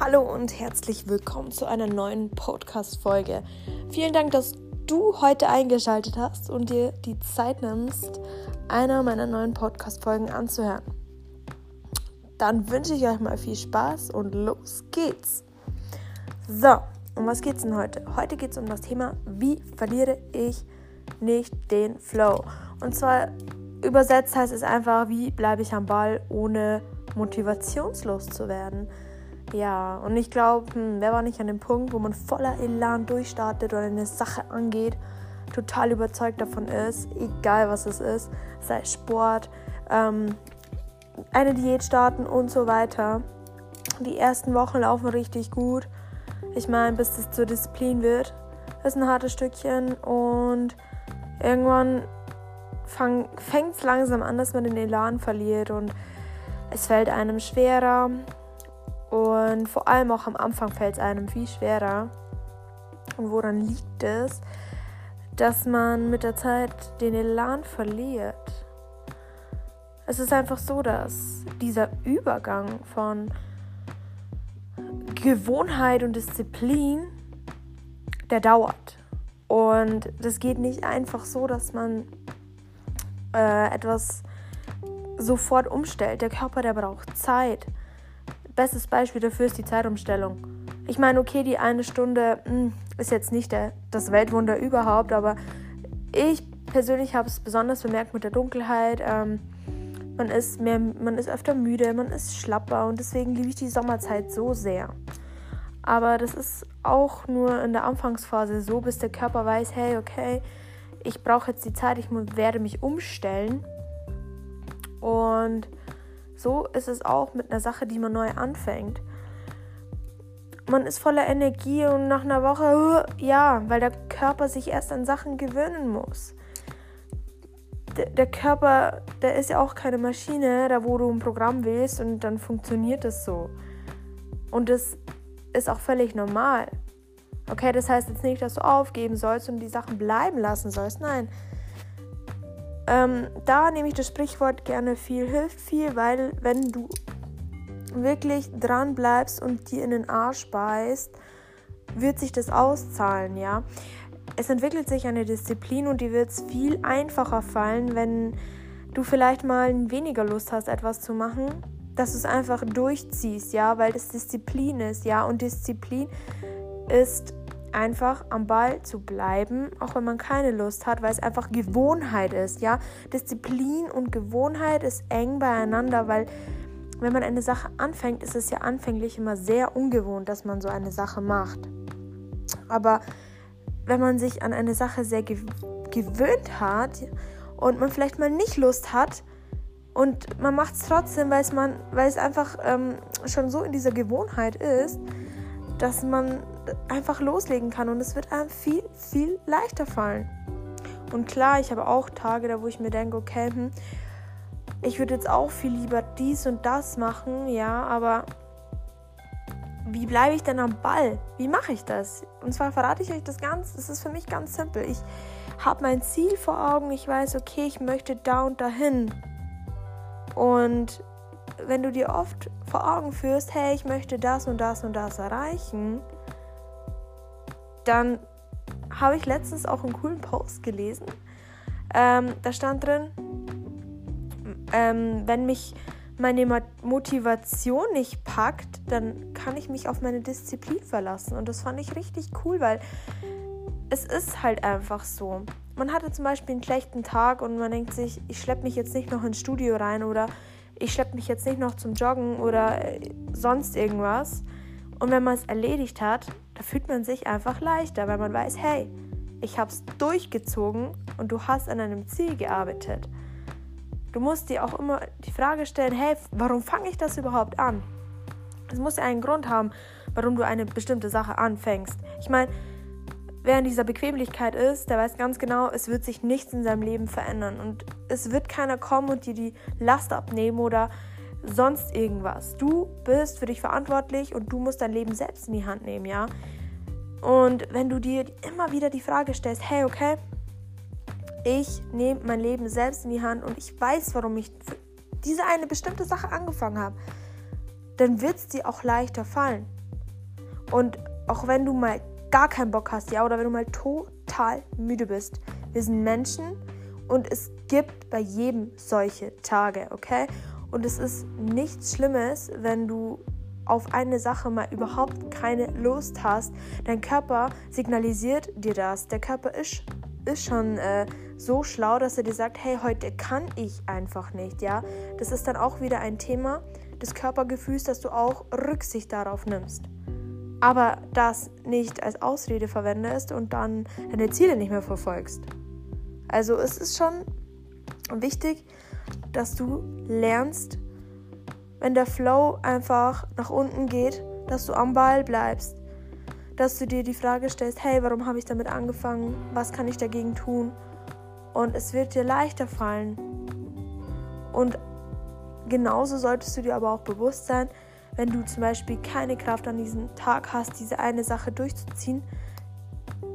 Hallo und herzlich willkommen zu einer neuen Podcast-Folge. Vielen Dank, dass du heute eingeschaltet hast und dir die Zeit nimmst, einer meiner neuen Podcast-Folgen anzuhören. Dann wünsche ich euch mal viel Spaß und los geht's. So, um was geht's denn heute? Heute geht's um das Thema, wie verliere ich nicht den Flow? Und zwar übersetzt heißt es einfach, wie bleibe ich am Ball, ohne motivationslos zu werden. Ja, und ich glaube, hm, wer war nicht an dem Punkt, wo man voller Elan durchstartet oder eine Sache angeht, total überzeugt davon ist, egal was es ist, sei Sport, ähm, eine Diät starten und so weiter. Die ersten Wochen laufen richtig gut. Ich meine, bis es zur Disziplin wird, ist ein hartes Stückchen und irgendwann fängt es langsam an, dass man den Elan verliert und es fällt einem schwerer und vor allem auch am Anfang fällt es einem viel schwerer. Und woran liegt es, dass man mit der Zeit den Elan verliert? Es ist einfach so, dass dieser Übergang von Gewohnheit und Disziplin, der dauert. Und das geht nicht einfach so, dass man äh, etwas sofort umstellt. Der Körper, der braucht Zeit. Bestes Beispiel dafür ist die Zeitumstellung. Ich meine, okay, die eine Stunde mh, hm, ist jetzt nicht der, das Weltwunder überhaupt, aber ich persönlich habe es besonders bemerkt mit der Dunkelheit. Ähm, man ist, mehr, man ist öfter müde, man ist schlapper und deswegen liebe ich die Sommerzeit so sehr. Aber das ist auch nur in der Anfangsphase so, bis der Körper weiß, hey, okay, ich brauche jetzt die Zeit, ich werde mich umstellen. Und so ist es auch mit einer Sache, die man neu anfängt. Man ist voller Energie und nach einer Woche, ja, weil der Körper sich erst an Sachen gewöhnen muss. Der, der Körper, der ist ja auch keine Maschine, da wo du ein Programm wählst und dann funktioniert es so. Und das ist auch völlig normal. Okay, das heißt jetzt nicht, dass du aufgeben sollst und die Sachen bleiben lassen sollst. Nein, ähm, da nehme ich das Sprichwort gerne viel hilft viel, weil wenn du wirklich dran bleibst und dir in den Arsch beißt, wird sich das auszahlen, ja. Es entwickelt sich eine Disziplin und die wird es viel einfacher fallen, wenn du vielleicht mal weniger Lust hast, etwas zu machen, dass du es einfach durchziehst, ja, weil das Disziplin ist, ja, und Disziplin ist einfach am Ball zu bleiben, auch wenn man keine Lust hat, weil es einfach Gewohnheit ist, ja. Disziplin und Gewohnheit ist eng beieinander, weil wenn man eine Sache anfängt, ist es ja anfänglich immer sehr ungewohnt, dass man so eine Sache macht. Aber wenn man sich an eine Sache sehr gew gewöhnt hat und man vielleicht mal nicht Lust hat und man macht es trotzdem, weil es einfach ähm, schon so in dieser Gewohnheit ist, dass man einfach loslegen kann und es wird einem viel, viel leichter fallen. Und klar, ich habe auch Tage, da wo ich mir denke, okay, hm, ich würde jetzt auch viel lieber dies und das machen, ja, aber wie bleibe ich denn am Ball? Wie mache ich das? Und zwar verrate ich euch das ganz, es ist für mich ganz simpel. Ich habe mein Ziel vor Augen, ich weiß, okay, ich möchte da und dahin. Und wenn du dir oft vor Augen führst, hey, ich möchte das und das und das erreichen, dann habe ich letztens auch einen coolen Post gelesen. Ähm, da stand drin, ähm, wenn mich meine Motivation nicht packt, dann kann ich mich auf meine Disziplin verlassen. Und das fand ich richtig cool, weil es ist halt einfach so. Man hatte zum Beispiel einen schlechten Tag und man denkt sich, ich schleppe mich jetzt nicht noch ins Studio rein oder ich schleppe mich jetzt nicht noch zum Joggen oder äh, sonst irgendwas. Und wenn man es erledigt hat, da fühlt man sich einfach leichter, weil man weiß, hey, ich habe es durchgezogen und du hast an einem Ziel gearbeitet. Du musst dir auch immer die Frage stellen, hey, warum fange ich das überhaupt an? Es muss ja einen Grund haben, warum du eine bestimmte Sache anfängst. Ich meine, wer in dieser Bequemlichkeit ist, der weiß ganz genau, es wird sich nichts in seinem Leben verändern und es wird keiner kommen und dir die Last abnehmen oder sonst irgendwas. Du bist für dich verantwortlich und du musst dein Leben selbst in die Hand nehmen, ja? Und wenn du dir immer wieder die Frage stellst, hey, okay, ich nehme mein Leben selbst in die Hand und ich weiß, warum ich diese eine bestimmte Sache angefangen habe, dann wird es dir auch leichter fallen. Und auch wenn du mal gar keinen Bock hast, ja, oder wenn du mal total müde bist. Wir sind Menschen und es gibt bei jedem solche Tage, okay? Und es ist nichts Schlimmes, wenn du auf eine Sache mal überhaupt keine Lust hast. Dein Körper signalisiert dir das. Der Körper ist, ist schon äh, so schlau, dass er dir sagt, hey, heute kann ich einfach nicht, ja? Das ist dann auch wieder ein Thema des Körpergefühls, dass du auch Rücksicht darauf nimmst. Aber das nicht als Ausrede verwendest und dann deine Ziele nicht mehr verfolgst. Also es ist schon wichtig, dass du lernst, wenn der Flow einfach nach unten geht, dass du am Ball bleibst. Dass du dir die Frage stellst, hey, warum habe ich damit angefangen? Was kann ich dagegen tun? Und es wird dir leichter fallen. Und genauso solltest du dir aber auch bewusst sein, wenn du zum Beispiel keine Kraft an diesem Tag hast, diese eine Sache durchzuziehen,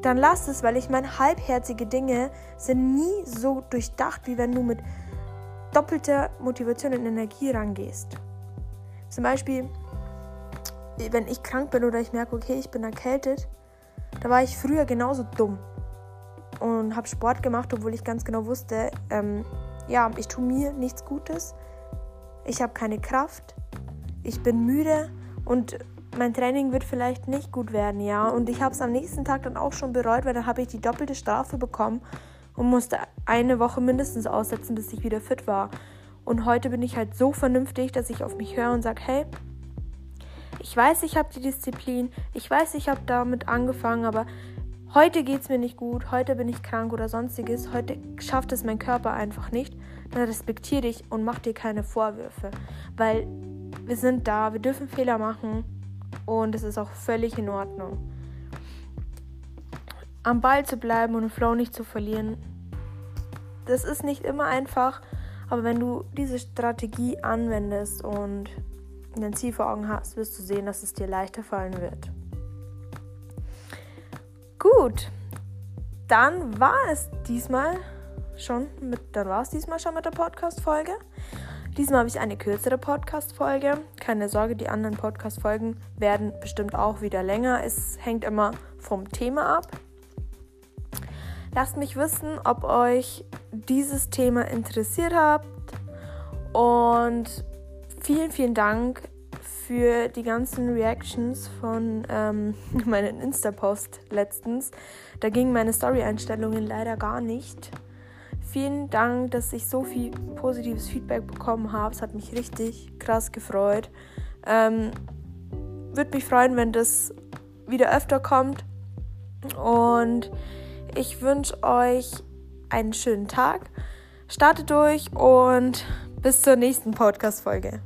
dann lass es, weil ich meine, halbherzige Dinge sind nie so durchdacht, wie wenn du mit doppelter Motivation und Energie rangehst. Zum Beispiel, wenn ich krank bin oder ich merke, okay, ich bin erkältet, da war ich früher genauso dumm und habe Sport gemacht, obwohl ich ganz genau wusste, ähm, ja, ich tue mir nichts Gutes, ich habe keine Kraft, ich bin müde und mein Training wird vielleicht nicht gut werden, ja. Und ich habe es am nächsten Tag dann auch schon bereut, weil dann habe ich die doppelte Strafe bekommen und musste eine Woche mindestens aussetzen, bis ich wieder fit war. Und heute bin ich halt so vernünftig, dass ich auf mich höre und sage, hey, ich weiß, ich habe die Disziplin, ich weiß, ich habe damit angefangen, aber heute geht es mir nicht gut, heute bin ich krank oder sonstiges, heute schafft es mein Körper einfach nicht, dann respektiere dich und mach dir keine Vorwürfe, weil wir sind da, wir dürfen Fehler machen und es ist auch völlig in Ordnung. Am Ball zu bleiben und den Flow nicht zu verlieren, das ist nicht immer einfach, aber wenn du diese Strategie anwendest und dein Ziel vor Augen hast, wirst du sehen, dass es dir leichter fallen wird. Gut, dann war es diesmal schon mit, dann war es diesmal schon mit der Podcast-Folge. Diesmal habe ich eine kürzere Podcast-Folge. Keine Sorge, die anderen Podcast-Folgen werden bestimmt auch wieder länger. Es hängt immer vom Thema ab. Lasst mich wissen, ob euch dieses Thema interessiert habt. Und vielen, vielen Dank für die ganzen Reactions von ähm, meinen Insta-Post letztens. Da gingen meine Story-Einstellungen leider gar nicht. Vielen Dank, dass ich so viel positives Feedback bekommen habe. Es hat mich richtig krass gefreut. Ähm, Würde mich freuen, wenn das wieder öfter kommt. Und ich wünsche euch einen schönen Tag. Startet durch und bis zur nächsten Podcast-Folge.